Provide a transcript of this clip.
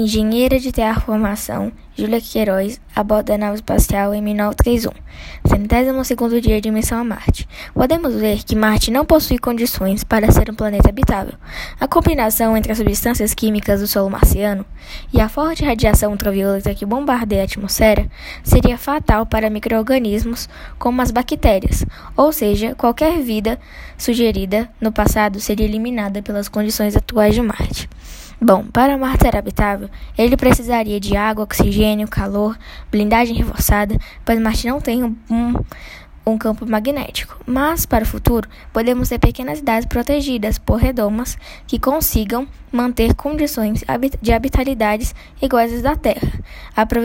Engenheira de terraformação, Júlia Queiroz, a bordo da nave espacial em 1931, centésimo segundo dia de missão a Marte. Podemos ver que Marte não possui condições para ser um planeta habitável. A combinação entre as substâncias químicas do solo marciano e a forte radiação ultravioleta que bombardeia a atmosfera seria fatal para micro-organismos como as bactérias, ou seja, qualquer vida sugerida no passado seria eliminada pelas condições atuais de Marte. Bom, para Marte ser habitável, ele precisaria de água, oxigênio, calor, blindagem reforçada, pois Marte não tem um, um, um campo magnético. Mas, para o futuro, podemos ter pequenas cidades protegidas por redomas que consigam manter condições de habitabilidade iguais às da Terra.